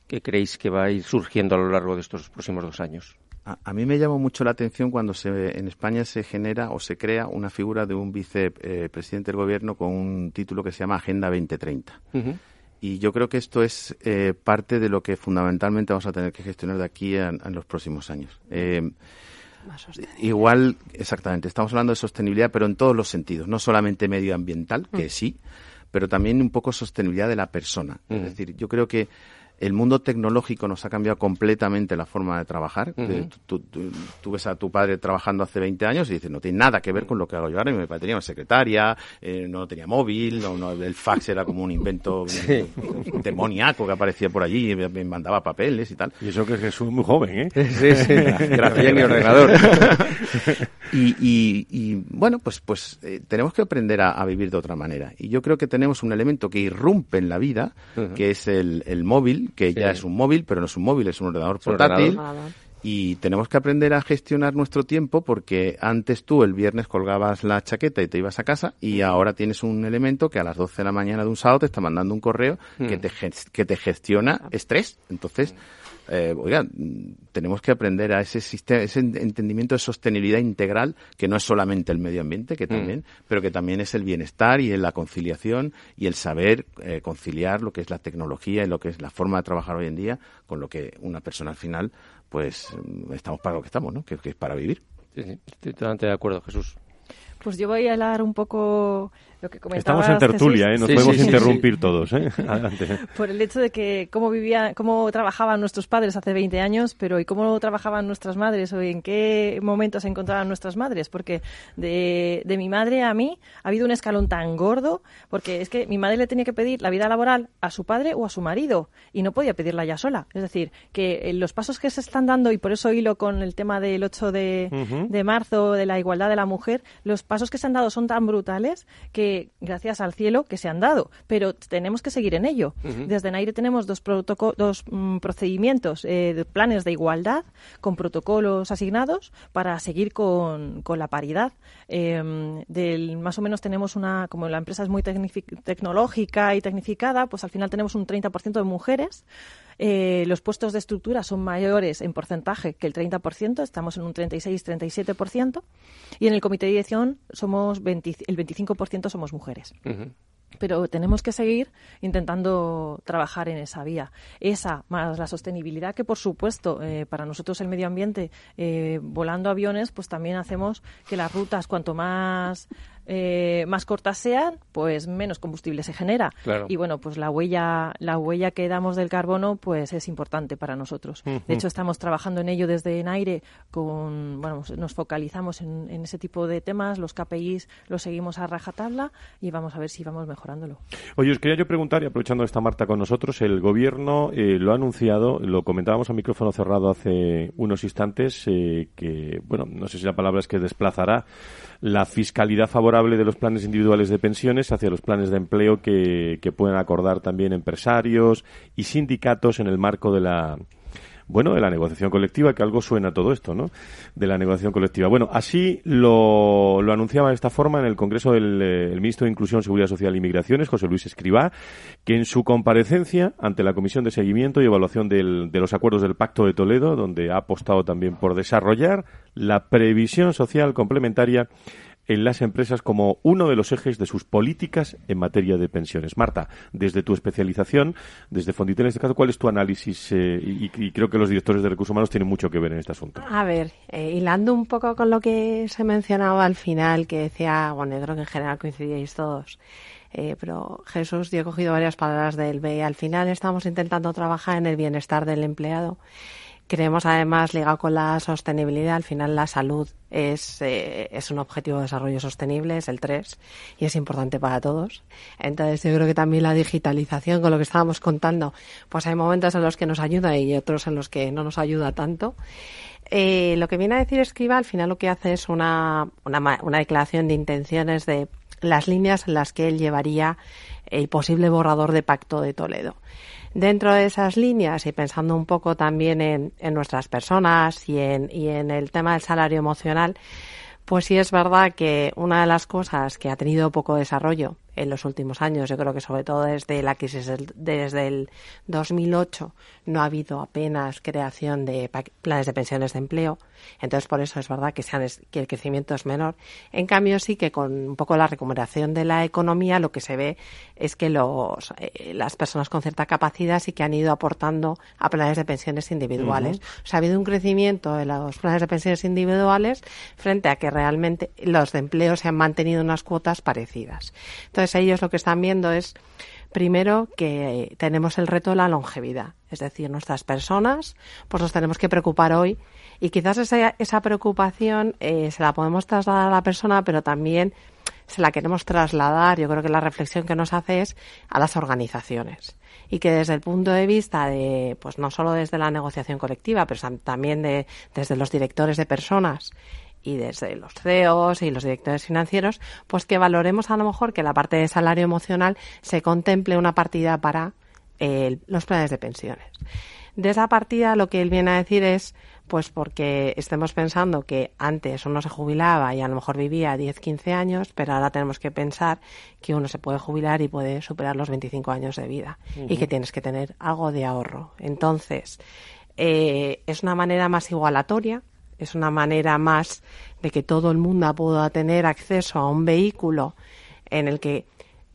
C: que creéis que va a ir surgiendo a lo largo de estos próximos dos años?
F: A, mí me llamó mucho la atención cuando se, en España se genera o se crea una figura de un vicepresidente del gobierno con un título que se llama Agenda 2030. Y yo creo que esto es eh, parte de lo que fundamentalmente vamos a tener que gestionar de aquí en, los próximos años. Eh, igual, exactamente, estamos hablando de sostenibilidad, pero en todos los sentidos, no solamente medioambiental, que mm. sí, pero también un poco sostenibilidad de la persona. Es decir, yo creo que el mundo tecnológico nos ha cambiado completamente la forma de trabajar. tú, ves a tu padre trabajando hace 20 años y dices, no tiene nada que ver con lo que hago yo ahora. Mi padre tenía una secretaria, eh, no tenía móvil, no, el fax era como un invento demoníaco que aparecía por allí y me mandaba papeles y tal.
A: Y eso que Jesús es muy joven, ¿eh?
F: Sí, sí. Gracias mi ordenador. y, bueno, pues, pues eh, tenemos que aprender a, vivir de otra manera. Y yo creo que tenemos un elemento que irrumpe en la vida, que es el, el móvil que ya es un móvil, pero no es un móvil, es un ordenador portátil. Y tenemos que aprender a gestionar nuestro tiempo porque antes tú el viernes colgabas la chaqueta y te ibas a casa y ahora tienes un elemento que a las 12 de la mañana de un sábado te está mandando un correo que, te, que te gestiona estrés. Entonces, eh, oiga, tenemos que aprender a ese sistema, ese entendimiento de sostenibilidad integral que no es solamente el medio ambiente, que mm. también, pero que también es el bienestar y la conciliación y el saber eh, conciliar lo que es la tecnología y lo que es la forma de trabajar hoy en día con lo que una persona al final, pues estamos para lo que estamos, ¿no? Que, es para vivir.
C: Sí, sí, estoy totalmente de acuerdo, Jesús.
G: Pues yo voy a hablar un poco
A: Estamos en tertulia, ¿eh? nos podemos interrumpir todos. ¿eh?
G: Por el hecho de que cómo vivían, cómo trabajaban nuestros padres hace 20 años, pero ¿y cómo trabajaban nuestras madres o en qué momento se encontraban nuestras madres? Porque de, de mi madre a mí ha habido un escalón tan gordo, porque es que mi madre le tenía que pedir la vida laboral a su padre o a su marido y no podía pedirla ya sola. Es decir, que los pasos que se están dando, y por eso hilo con el tema del 8 de, de marzo, de la igualdad de la mujer, los pasos que se han dado son tan brutales que gracias al cielo, que se han dado, pero tenemos que seguir en ello. Desde NAIRE tenemos dos, dos mm, procedimientos, eh, planes de igualdad con protocolos asignados para seguir con, la paridad. Em, del, más o menos tenemos una, como la empresa es muy tecnológica y tecnificada, pues al final tenemos un 30% de mujeres. Eh, los puestos de estructura son mayores en porcentaje que el 30%, estamos en un 36-37%, y en el comité de dirección somos el 25% somos mujeres. Pero tenemos que seguir intentando trabajar en esa vía. Esa, más la sostenibilidad, que por supuesto, eh, para nosotros el medio ambiente, eh, volando aviones, pues también hacemos que las rutas, cuanto más eh, más cortas sean, pues menos combustible se genera. Y bueno, pues la huella, la huella que damos del carbono, pues es importante para nosotros. De hecho, estamos trabajando en ello desde en aire, con, bueno, nos focalizamos en, ese tipo de temas, los KPIs los seguimos a rajatabla y vamos a ver si vamos mejorándolo.
A: Oye, os quería yo preguntar, y aprovechando esta Marta con nosotros, el gobierno eh, lo ha anunciado, lo comentábamos a micrófono cerrado hace unos instantes, eh, que, bueno, no sé si la palabra es que desplazará la fiscalidad favorable de los planes individuales de pensiones hacia los planes de empleo que, que pueden acordar también empresarios y sindicatos en el marco de la bueno, de la negociación colectiva, que algo suena todo esto, ¿no? De la negociación colectiva. Bueno, así lo, lo anunciaba de esta forma en el Congreso del eh, el ministro de Inclusión, Seguridad Social y Migraciones, José Luis Escribá, que en su comparecencia ante la Comisión de Seguimiento y Evaluación del, de los Acuerdos del Pacto de Toledo, donde ha apostado también por desarrollar la previsión social complementaria en las empresas como uno de los ejes de sus políticas en materia de pensiones. Marta, desde tu especialización, desde Fonditel en este caso, ¿cuál es tu análisis? Eh, y, creo que los directores de recursos humanos tienen mucho que ver en este asunto.
D: A ver, eh, hilando un poco con lo que se mencionaba al final, que decía, bueno, que en general coincidíais todos. Eh, pero Jesús, yo he cogido varias palabras del B. Al final estamos intentando trabajar en el bienestar del empleado Creemos además, ligado con la sostenibilidad, al final la salud es, eh, es un objetivo de desarrollo sostenible, es el 3, y es importante para todos. Entonces yo creo que también la digitalización, con lo que estábamos contando, pues hay momentos en los que nos ayuda y otros en los que no nos ayuda tanto. Eh, lo que viene a decir Escriba, al final lo que hace es una, una, una declaración de intenciones de las líneas en las que él llevaría el posible borrador de Pacto de Toledo. Dentro de esas líneas y pensando un poco también en, nuestras personas y en, y en el tema del salario emocional, pues sí es verdad que una de las cosas que ha tenido poco desarrollo en los últimos años. Yo creo que sobre todo desde la crisis desde el 2008 no ha habido apenas creación de planes de pensiones de empleo. Entonces, por eso es verdad que, que el crecimiento es menor. En cambio, sí que con un poco la recuperación de la economía lo que se ve es que los, eh, las personas con cierta capacidad sí que han ido aportando a planes de pensiones individuales. O sea, ha habido un crecimiento de los planes de pensiones individuales frente a que realmente los de empleo se han mantenido unas cuotas parecidas. Entonces, ellos lo que están viendo es, primero, que tenemos el reto de la longevidad. Es decir, nuestras personas, pues nos tenemos que preocupar hoy y quizás esa, esa preocupación eh, se la podemos trasladar a la persona, pero también se la queremos trasladar, yo creo que la reflexión que nos hace es a las organizaciones. Y que desde el punto de vista de, pues no solo desde la negociación colectiva, pero también de, desde los directores de personas y desde los CEOs y los directores financieros, pues que valoremos a lo mejor que la parte de salario emocional se contemple una partida para eh, los planes de pensiones. De esa partida lo que él viene a decir es, pues porque estemos pensando que antes uno se jubilaba y a lo mejor vivía 10, 15 años, pero ahora tenemos que pensar que uno se puede jubilar y puede superar los 25 años de vida y que tienes que tener algo de ahorro. Entonces, eh, es una manera más igualatoria es una manera más de que todo el mundo pueda tener acceso a un vehículo en el que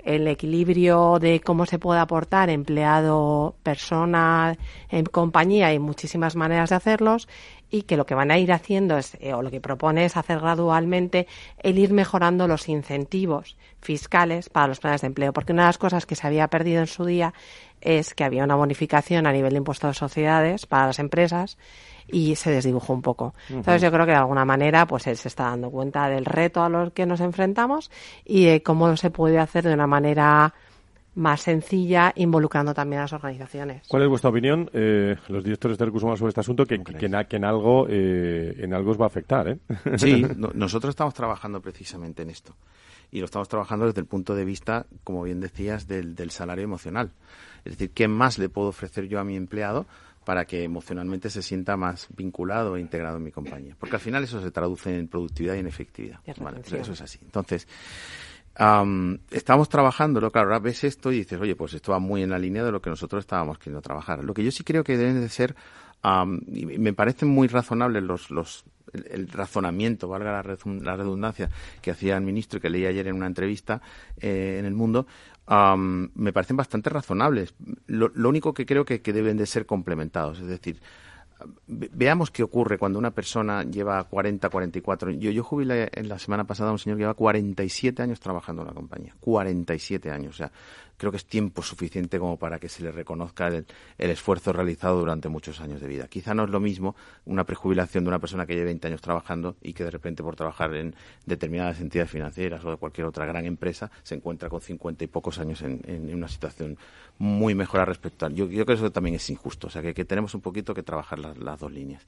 D: el equilibrio de cómo se puede aportar empleado, persona, en compañía, hay muchísimas maneras de hacerlos y que lo que van a ir haciendo es, eh, o lo que propone es hacer gradualmente el ir mejorando los incentivos fiscales para los planes de empleo. Porque una de las cosas que se había perdido en su día es que había una bonificación a nivel de impuestos de sociedades para las empresas y se desdibujó un poco. Entonces yo creo que de alguna manera pues él se está dando cuenta del reto a los que nos enfrentamos y de cómo se puede hacer de una manera más sencilla, involucrando también a las organizaciones.
A: ¿Cuál es vuestra opinión, eh, los directores de recursos humanos, sobre este asunto, que, que, en, algo eh, en algo os va a afectar? ¿eh?
F: Sí, nosotros estamos trabajando precisamente en esto. Y lo estamos trabajando desde el punto de vista, como bien decías, del, del salario emocional. Es decir, ¿qué más le puedo ofrecer yo a mi empleado para que emocionalmente se sienta más vinculado e integrado en mi compañía. Porque al final eso se traduce en productividad y en efectividad. eso es así. Entonces, estamos trabajándolo, claro, ahora ves esto y dices, oye, pues esto va muy en la línea de lo que nosotros estábamos queriendo trabajar. Lo que yo sí creo que deben de ser, y me parecen muy razonables los, los el, razonamiento, valga la, redundancia, que hacía el ministro y que leí ayer en una entrevista eh, en El Mundo, me parecen bastante razonables. Lo, único que creo que, deben de ser complementados, es decir, veamos qué ocurre cuando una persona lleva 40, 44. Yo, yo jubilé en la semana pasada a un señor que lleva 47 años trabajando en la compañía. 47 años. O sea, creo que es tiempo suficiente como para que se le reconozca el, esfuerzo realizado durante muchos años de vida. Quizá no es lo mismo una prejubilación de una persona que lleva 20 años trabajando y que de repente por trabajar en determinadas entidades financieras o de cualquier otra gran empresa se encuentra con 50 y pocos años en, una situación muy mejor a respecto. Yo, yo creo que eso también es injusto, o sea que, tenemos un poquito que trabajar las, dos líneas.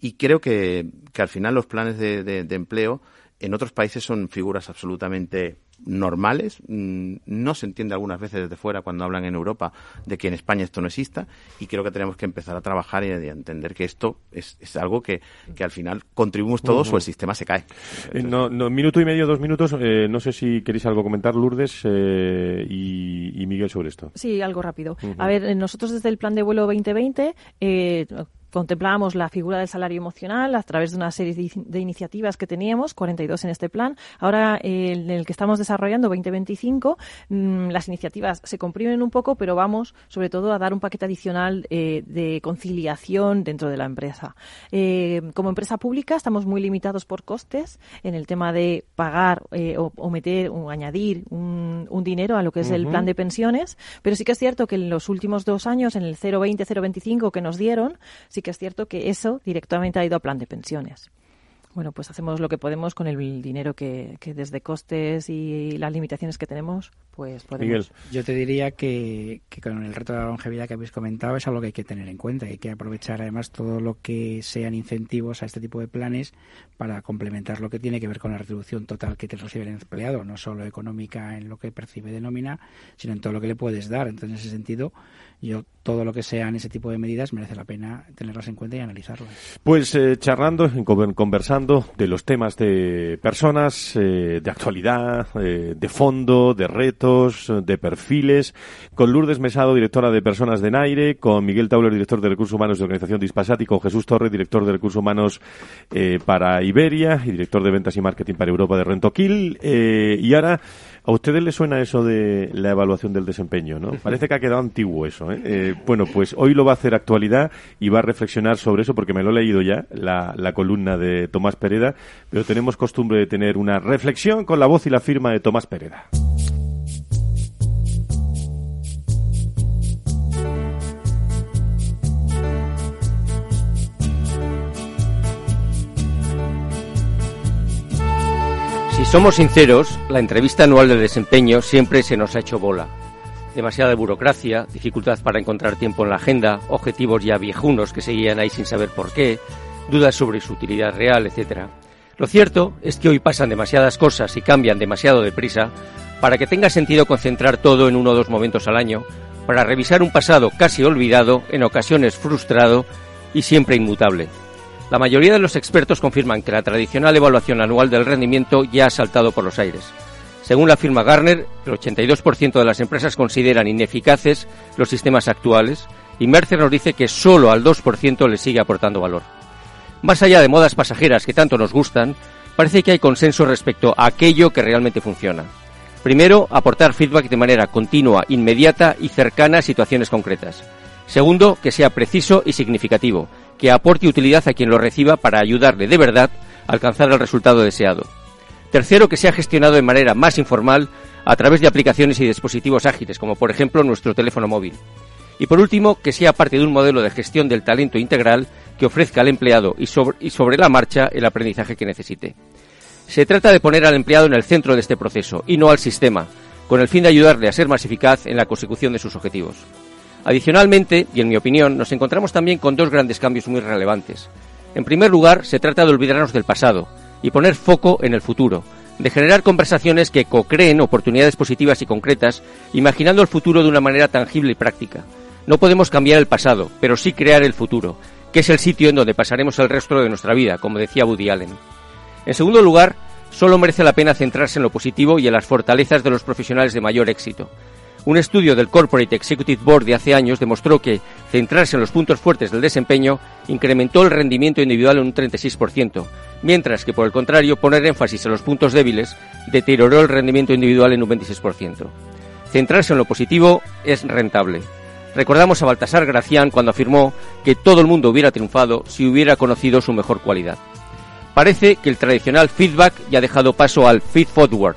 F: Y creo que, al final los planes de empleo en otros países son figuras absolutamente normales. Mm, no se entiende algunas veces desde fuera cuando hablan en Europa de que en España esto no exista y creo que tenemos que empezar a trabajar y a entender que esto es, algo que, al final contribuimos todos o el sistema se cae.
A: Eh, no, minuto y medio, dos minutos. Eh, no sé si queréis algo comentar, Lourdes eh, y, Miguel, sobre esto.
G: Sí, algo rápido. A ver, nosotros desde el plan de vuelo 2020 contemplábamos la figura del salario emocional a través de una serie de, iniciativas que teníamos, 42 en este plan. Ahora, en el que estamos desarrollando, 2025, mm, las iniciativas se comprimen un poco, pero vamos sobre todo a dar un paquete adicional eh, de conciliación dentro de la empresa. Eh, como empresa pública estamos muy limitados por costes en el tema de pagar eh, o, meter o añadir un, un, dinero a lo que es el plan de pensiones, pero sí que es cierto que en los últimos dos años, en el 0,20, 0,25 que nos dieron, sí que es cierto que eso directamente ha ido a plan de pensiones. Bueno, pues hacemos lo que podemos con el dinero que, que desde costes y las limitaciones que tenemos, pues podemos.
E: Yo te diría que, que, con el reto de la longevidad que habéis comentado es algo que hay que tener en cuenta. Hay que aprovechar además todo lo que sean incentivos a este tipo de planes para complementar lo que tiene que ver con la retribución total que te recibe el empleado, no solo económica en lo que percibe de nómina, sino en todo lo que le puedes dar. Entonces, en ese sentido, yo todo lo que sean ese tipo de medidas merece la pena tenerlas en cuenta y analizarlas.
A: Pues eh, charlando, conversando de los temas de personas, eh, de actualidad, eh, de fondo, de retos, de perfiles, con Lourdes Mesado, directora de Personas de Naire, con Miguel Tauler, director de Recursos Humanos de Organización Dispasat y con Jesús Torres, director de Recursos Humanos para Iberia y director de Ventas y Marketing para Europa de Rentoquil. y ahora ¿A ustedes les suena eso de la evaluación del desempeño, no? Parece que ha quedado antiguo eso, ¿eh? ¿eh? bueno, pues hoy lo va a hacer actualidad y va a reflexionar sobre eso porque me lo he leído ya, la, la columna de Tomás Pereda, pero tenemos costumbre de tener una reflexión con la voz y la firma de Tomás Pereda.
C: Si somos sinceros, la entrevista anual del desempeño siempre se nos ha hecho bola. Demasiada burocracia, dificultad para encontrar tiempo en la agenda, objetivos ya viejunos que seguían ahí sin saber por qué, dudas sobre su utilidad real, etc. Lo cierto es que hoy pasan demasiadas cosas y cambian demasiado deprisa para que tenga sentido concentrar todo en uno o dos momentos al año, para revisar un pasado casi olvidado, en ocasiones frustrado y siempre inmutable. La mayoría de los expertos confirman que la tradicional evaluación anual del rendimiento ya ha saltado por los aires. Según la firma Garner, el 82% de las empresas consideran ineficaces los sistemas actuales y Mercer nos dice que solo al 2% le sigue aportando valor. Más allá de modas pasajeras que tanto nos gustan, parece que hay consenso respecto a aquello que realmente funciona. Primero, aportar feedback de manera continua, inmediata y cercana a situaciones concretas. Segundo, que sea preciso y significativo, que aporte utilidad a quien lo reciba para ayudarle de verdad a alcanzar el resultado deseado. Tercero, que sea gestionado de manera más informal a través de aplicaciones y dispositivos ágiles, como por ejemplo nuestro teléfono móvil. Y por último, que sea parte de un modelo de gestión del talento integral que ofrezca al empleado y sobre, y sobre la marcha el aprendizaje que necesite. Se trata de poner al empleado en el centro de este proceso y no al sistema, con el fin de ayudarle a ser más eficaz en la consecución de sus objetivos. Adicionalmente, y en mi opinión, nos encontramos también con dos grandes cambios muy relevantes. En primer lugar, se trata de olvidarnos del pasado y poner foco en el futuro, de generar conversaciones que co-creen oportunidades positivas y concretas, imaginando el futuro de una manera tangible y práctica. No podemos cambiar el pasado, pero sí crear el futuro, que es el sitio en donde pasaremos el resto de nuestra vida, como decía Woody Allen. En segundo lugar, solo merece la pena centrarse en lo positivo y en las fortalezas de los profesionales de mayor éxito, un estudio del Corporate Executive Board de hace años demostró que centrarse en los puntos fuertes del desempeño incrementó el rendimiento individual en un 36%, mientras que por el contrario poner énfasis en los puntos débiles deterioró el rendimiento individual en un 26%. Centrarse en lo positivo es rentable. Recordamos a Baltasar Gracián cuando afirmó que todo el mundo hubiera triunfado si hubiera conocido su mejor cualidad. Parece que el tradicional feedback ya ha dejado paso al feed forward,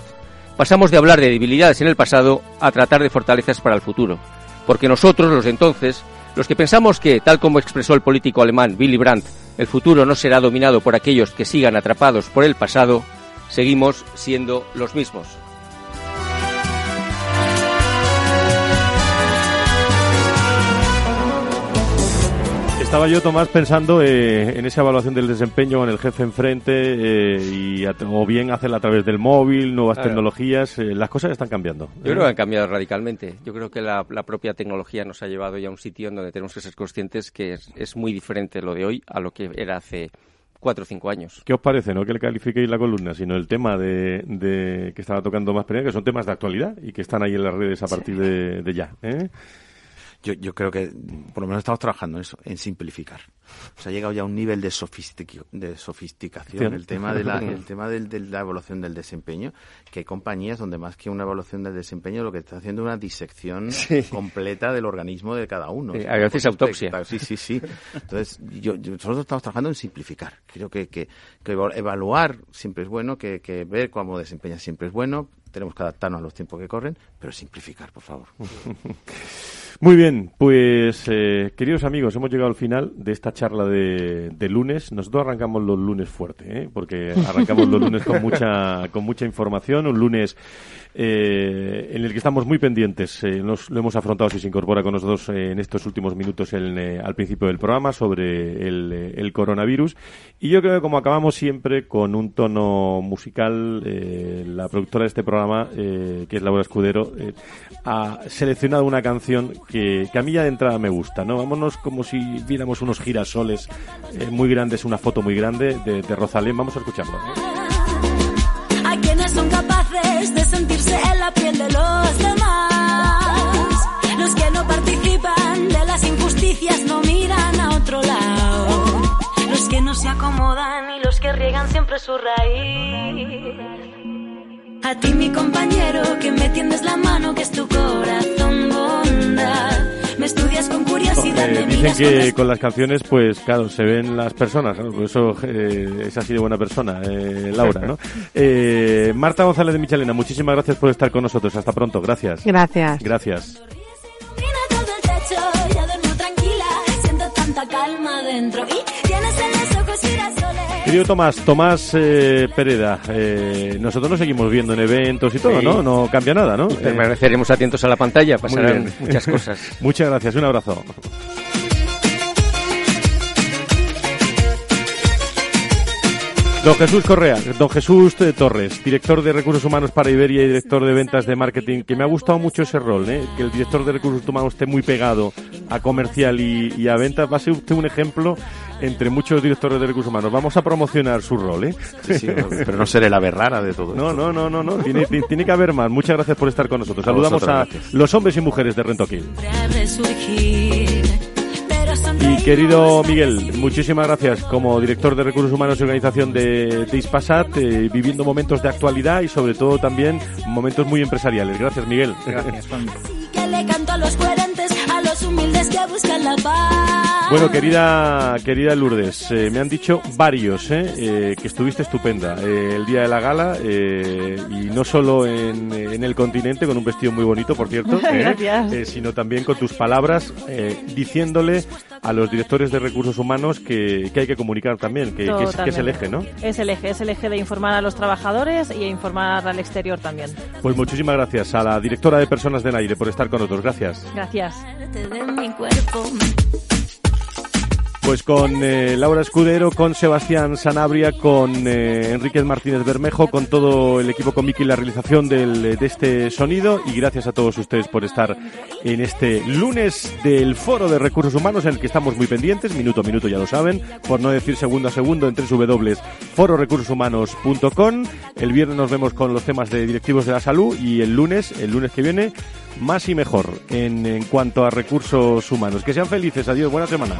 C: pasamos de hablar de debilidades en el pasado a tratar de fortalezas para el futuro. Porque nosotros, los de entonces, los que pensamos que, tal como expresó el político alemán Willy Brandt, el futuro no será dominado por aquellos que sigan atrapados por el pasado, seguimos siendo los mismos.
A: Estaba yo, Tomás, pensando eh, en esa evaluación del desempeño con el jefe enfrente eh, y o bien hacerla a través del móvil, nuevas tecnologías. Eh, las cosas están cambiando.
C: Yo creo que han cambiado radicalmente. Yo creo que la, propia tecnología nos ha llevado ya a un sitio en donde tenemos que ser conscientes que es, muy diferente lo de hoy a lo que era hace cuatro o cinco años.
A: ¿Qué os parece? No que le califiquéis la columna, sino el tema de, que estaba tocando más que son temas de actualidad y que están ahí en las redes a partir de, de ya.
F: Yo, yo creo que por lo menos estamos trabajando en eso, en simplificar. O sea, ha llegado ya a un nivel de, de sofisticación el tema de la, el tema de la evaluación del desempeño, que hay compañías donde más que una evaluación del desempeño lo que está haciendo es una disección completa del organismo de cada uno.
C: a veces autopsia.
F: Sí, sí, sí. Entonces, yo, nosotros estamos trabajando en simplificar. Creo que, que, que evaluar siempre es bueno, que, que ver cómo desempeña siempre es bueno. Tenemos que adaptarnos a los tiempos que corren, pero simplificar, por favor.
A: Muy bien, pues eh, queridos amigos, hemos llegado al final de esta charla de, de lunes. Nosotros arrancamos los lunes fuerte, ¿eh? porque arrancamos los lunes con mucha, con mucha información. Un lunes eh, en el que estamos muy pendientes. Eh, nos, lo hemos afrontado si se incorpora con nosotros eh, en estos últimos minutos eh, al principio del programa sobre el, el, coronavirus. Y yo creo que como acabamos siempre con un tono musical, la productora de este programa, que es Laura Escudero, ha seleccionado una canción que, que, a mí ya de entrada me gusta. ¿no? Vámonos como si viéramos unos girasoles muy grandes, una foto muy grande de, de Rosalén. Vamos a escucharlo
K: de las injusticias no miran a otro lado. Los que no se acomodan y los que riegan siempre su raíz. A ti mi compañero que me tiendes la mano que es tu corazón bondad estudias con curiosidad.
A: Eh, dicen que con las canciones, pues claro, se ven las personas, por eso eh, es así de buena persona, eh, Laura, ¿no? Marta González de Michelena, muchísimas gracias por estar con nosotros. Hasta pronto, gracias.
D: Gracias.
A: Gracias.
K: Calma dentro
A: Querido Tomás, Tomás eh, Pereda, eh, nosotros nos seguimos viendo en eventos y todo, ¿no? No cambia nada, ¿no?
C: Permaneceremos atentos a la pantalla, pasarán muchas cosas.
A: Muchas gracias, un abrazo. Don Jesús Correa, don Jesús Torres, director de Recursos Humanos para Iberia y director de ventas de marketing, que me ha gustado mucho ese rol, ¿eh? que el director de Recursos Humanos esté muy pegado a comercial y, a ventas. Va a ser usted un ejemplo entre muchos directores de Recursos Humanos. Vamos a promocionar su rol, ¿eh?
F: pero no seré la berrara de todo
A: No, no, no, no, no. Tiene, tiene, que haber más. Muchas gracias por estar con nosotros. Saludamos a, los hombres y mujeres de Rentoquil. Y querido Miguel, muchísimas gracias como director de Recursos Humanos y Organización de, de Ispasat, eh, viviendo momentos de actualidad y sobre todo también momentos muy empresariales. Gracias, Miguel.
E: Gracias, Juan.
A: Bueno, querida, querida Lourdes, eh, me han dicho varios eh, eh, que estuviste estupenda el día de la gala y no solo en, en, el continente con un vestido muy bonito, por cierto, sino también con tus palabras diciéndole a los directores de recursos humanos que, que hay que comunicar también, que, que, es, el eje, ¿no?
G: Es el eje, es el eje de informar a los trabajadores y informar al exterior también.
A: Pues muchísimas gracias a la directora de Personas del Aire por estar con nosotros. Gracias.
G: Gracias.
A: Pues con eh, Laura Escudero, con Sebastián Sanabria, con eh, Enrique Martínez Bermejo, con todo el equipo con Miki la realización del, de este sonido y gracias a todos ustedes por estar en este lunes del Foro de Recursos Humanos en el que estamos muy pendientes, minuto a minuto ya lo saben, por no decir segundo a segundo en www.fororecursoshumanos.com. El viernes nos vemos con los temas de directivos de la salud y el lunes, el lunes que viene, más y mejor en cuanto a recursos humanos. Que sean felices, adiós, buena semana.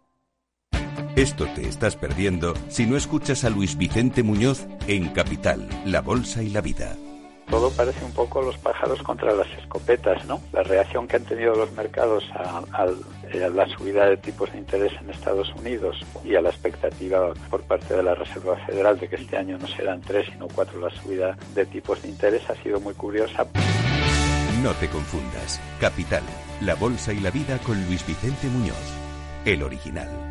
I: Esto te estás perdiendo si no escuchas a Luis Vicente Muñoz en Capital, La Bolsa y la Vida
L: todo parece un poco los pájaros contra las escopetas, ¿no? La reacción que han tenido los mercados a, la subida de tipos de interés en Estados Unidos y a la expectativa por parte de la Reserva Federal de que este año no serán tres sino cuatro la subida de tipos de interés ha sido muy curiosa.
I: No te confundas. Capital, la bolsa y la vida con Luis Vicente Muñoz, el original.